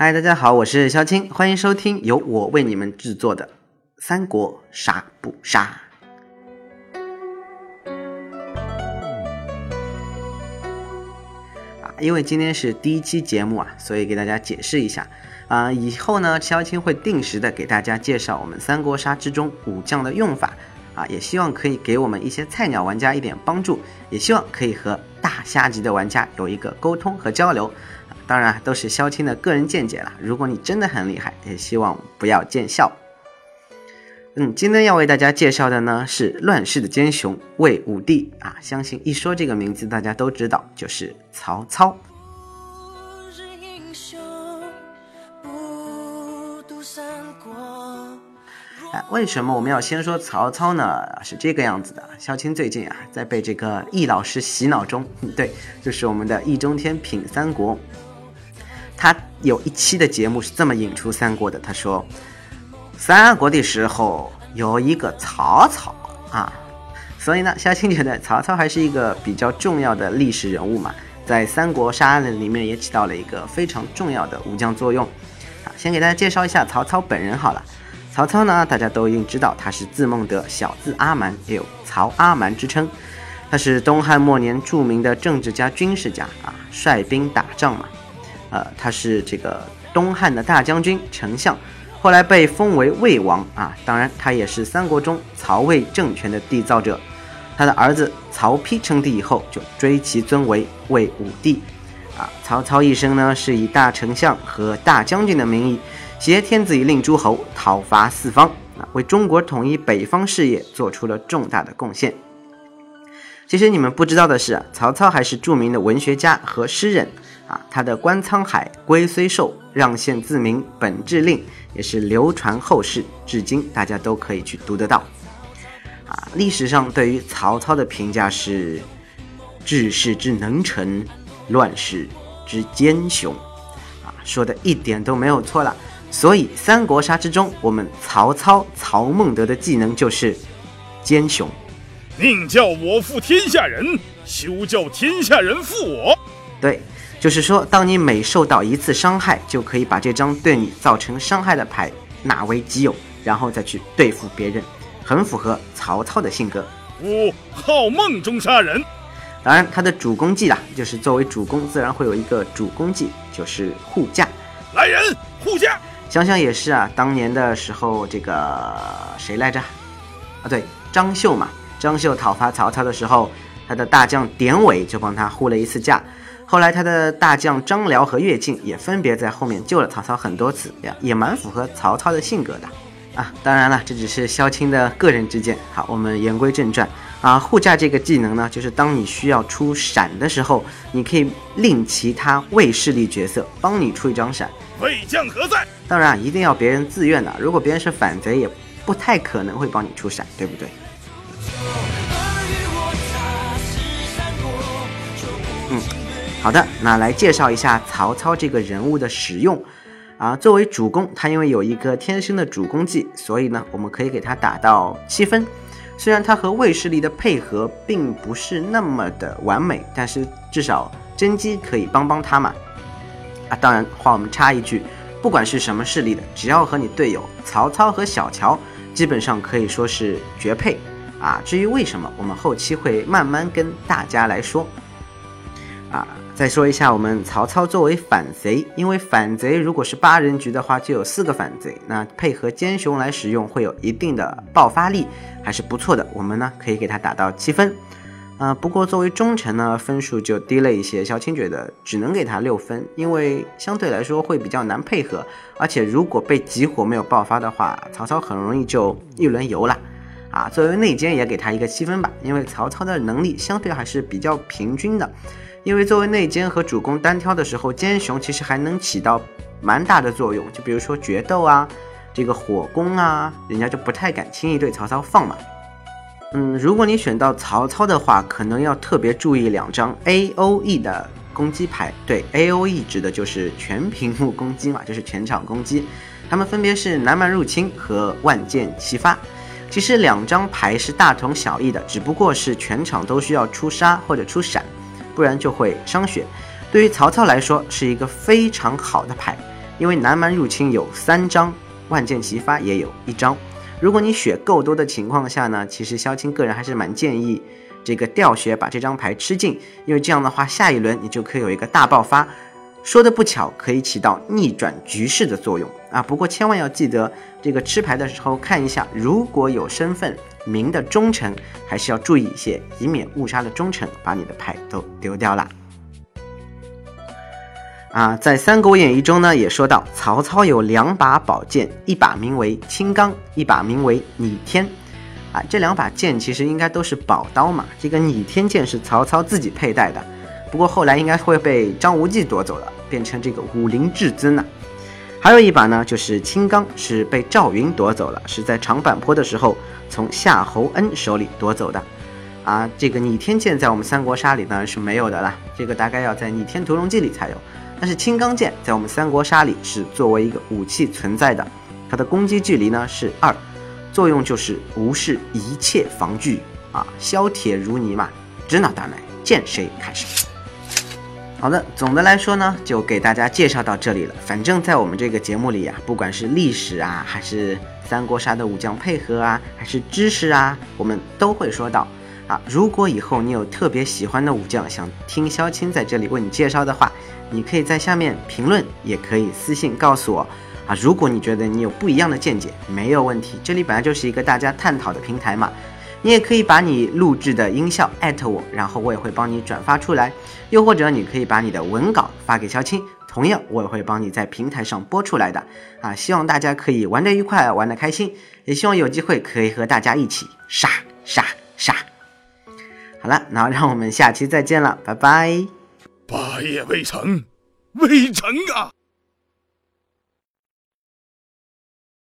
嗨，大家好，我是肖青，欢迎收听由我为你们制作的《三国杀不杀》啊。因为今天是第一期节目啊，所以给大家解释一下啊。以后呢，肖青会定时的给大家介绍我们三国杀之中武将的用法啊，也希望可以给我们一些菜鸟玩家一点帮助，也希望可以和大虾级的玩家有一个沟通和交流。当然都是萧青的个人见解了。如果你真的很厉害，也希望不要见笑。嗯，今天要为大家介绍的呢是乱世的奸雄魏武帝啊，相信一说这个名字，大家都知道就是曹操。哎，为什么我们要先说曹操呢？是这个样子的，萧青最近啊在被这个易老师洗脑中，对，就是我们的易中天品三国。他有一期的节目是这么引出三国的，他说：“三国的时候有一个曹操啊，所以呢，肖青觉得曹操还是一个比较重要的历史人物嘛，在三国杀案里面也起到了一个非常重要的武将作用。啊，先给大家介绍一下曹操本人好了。曹操呢，大家都已经知道他是字孟德，小字阿瞒，也有曹阿瞒之称。他是东汉末年著名的政治家、军事家啊，率兵打仗嘛。”呃，他是这个东汉的大将军、丞相，后来被封为魏王啊。当然，他也是三国中曹魏政权的缔造者。他的儿子曹丕称帝以后，就追其尊为魏武帝。啊，曹操一生呢，是以大丞相和大将军的名义，挟天子以令诸侯，讨伐四方，啊，为中国统一北方事业做出了重大的贡献。其实你们不知道的是，曹操还是著名的文学家和诗人。啊，他的《观沧海》《龟虽寿》《让县自明》《本志令》也是流传后世，至今大家都可以去读得到。啊，历史上对于曹操的评价是：治世之能臣，乱世之奸雄。啊，说的一点都没有错了。所以三国杀之中，我们曹操曹孟德的技能就是奸雄。宁叫我负天下人，休叫天下人负我。对。就是说，当你每受到一次伤害，就可以把这张对你造成伤害的牌纳为己有，然后再去对付别人，很符合曹操的性格。五好梦中杀人，当然他的主攻技啊，就是作为主攻，自然会有一个主攻技，就是护驾。来人，护驾！想想也是啊，当年的时候，这个谁来着？啊，对，张绣嘛。张绣讨伐曹操的时候，他的大将典韦就帮他护了一次驾。后来，他的大将张辽和乐进也分别在后面救了曹操很多次，呀，也蛮符合曹操的性格的啊。当然了，这只是萧青的个人之见。好，我们言归正传啊。护驾这个技能呢，就是当你需要出闪的时候，你可以令其他卫势力角色帮你出一张闪。魏将何在？当然，一定要别人自愿的。如果别人是反贼，也不太可能会帮你出闪，对不对？嗯。好的，那来介绍一下曹操这个人物的使用啊。作为主攻，他因为有一个天生的主攻技，所以呢，我们可以给他打到七分。虽然他和卫士力的配合并不是那么的完美，但是至少甄姬可以帮帮他嘛。啊，当然话我们插一句，不管是什么势力的，只要和你队友曹操和小乔，基本上可以说是绝配啊。至于为什么，我们后期会慢慢跟大家来说啊。再说一下，我们曹操作为反贼，因为反贼如果是八人局的话，就有四个反贼，那配合奸雄来使用会有一定的爆发力，还是不错的。我们呢可以给他打到七分，啊，不过作为忠臣呢，分数就低了一些。小青觉得只能给他六分，因为相对来说会比较难配合，而且如果被集火没有爆发的话，曹操很容易就一轮游了。啊，作为内奸也给他一个七分吧，因为曹操的能力相对还是比较平均的。因为作为内奸和主攻单挑的时候，奸雄其实还能起到蛮大的作用。就比如说决斗啊，这个火攻啊，人家就不太敢轻易对曹操放嘛。嗯，如果你选到曹操的话，可能要特别注意两张 A O E 的攻击牌。对，A O E 指的就是全屏幕攻击嘛，就是全场攻击。他们分别是南蛮入侵和万箭齐发。其实两张牌是大同小异的，只不过是全场都需要出杀或者出闪。不然就会伤血，对于曹操来说是一个非常好的牌，因为南蛮入侵有三张，万箭齐发也有一张。如果你血够多的情况下呢，其实萧青个人还是蛮建议这个掉血把这张牌吃尽，因为这样的话下一轮你就可以有一个大爆发。说的不巧，可以起到逆转局势的作用啊！不过千万要记得，这个吃牌的时候看一下，如果有身份名的忠臣，还是要注意一些，以免误杀了忠臣，把你的牌都丢掉了。啊，在《三国演义》中呢，也说到曹操有两把宝剑，一把名为青钢，一把名为拟天。啊，这两把剑其实应该都是宝刀嘛。这个拟天剑是曹操自己佩戴的，不过后来应该会被张无忌夺走了。变成这个武林至尊了，还有一把呢，就是青钢，是被赵云夺走了，是在长坂坡的时候从夏侯恩手里夺走的。啊，这个逆天剑在我们三国杀里呢是没有的啦，这个大概要在逆天屠龙记里才有。但是青钢剑在我们三国杀里是作为一个武器存在的，它的攻击距离呢是二，作用就是无视一切防具啊，削铁如泥嘛，指哪打哪，见谁砍谁。好的，总的来说呢，就给大家介绍到这里了。反正，在我们这个节目里呀，不管是历史啊，还是三国杀的武将配合啊，还是知识啊，我们都会说到。啊，如果以后你有特别喜欢的武将，想听萧青在这里为你介绍的话，你可以在下面评论，也可以私信告诉我。啊，如果你觉得你有不一样的见解，没有问题，这里本来就是一个大家探讨的平台嘛。你也可以把你录制的音效艾特我，然后我也会帮你转发出来。又或者你可以把你的文稿发给肖青，同样我也会帮你在平台上播出来的。啊，希望大家可以玩得愉快，玩得开心，也希望有机会可以和大家一起杀杀杀。好了，那让我们下期再见了，拜拜。霸业未成，未成啊！